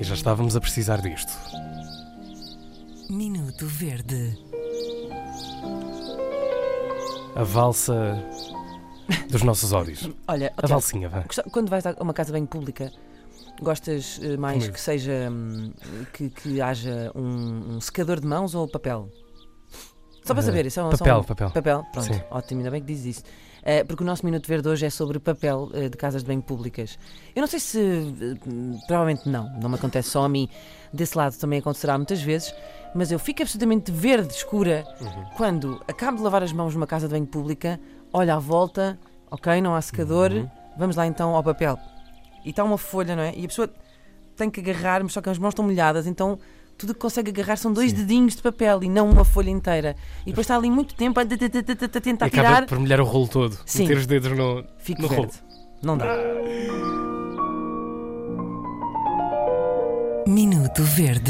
E já estávamos a precisar disto. Minuto Verde. A valsa dos nossos ódios. Olha, A valsinha, vá. quando vais a uma casa bem pública, gostas eh, mais Comigo. que seja hum, que, que haja um, um secador de mãos ou papel? Só para Eh, saber, isso é um, só Papel, um- papel. Papel, pronto, Sim. ótimo, ainda bem que dizes isso. Eh, porque o nosso Minuto Verde hoje é sobre papel eh, de casas de banho públicas. Eu não sei se. hum, provavelmente não, não me acontece só a mim. Desse lado também acontecerá muitas vezes, mas eu fico absolutamente verde escura Uhum. quando acabo de lavar as mãos numa casa de banho pública, olho à volta, ok, não há secador, Uhum. vamos lá então ao papel. E está uma folha, não é? E a pessoa tem que agarrar, mas só que as mãos estão molhadas, então tudo que consegue agarrar são dois Sim. dedinhos de papel e não uma folha inteira. E depois está ali muito tempo a E tentar acaba tirar, por molhar o rolo todo. Sim. Meter os dedos no. fico no verde. Não dá. Minuto Verde.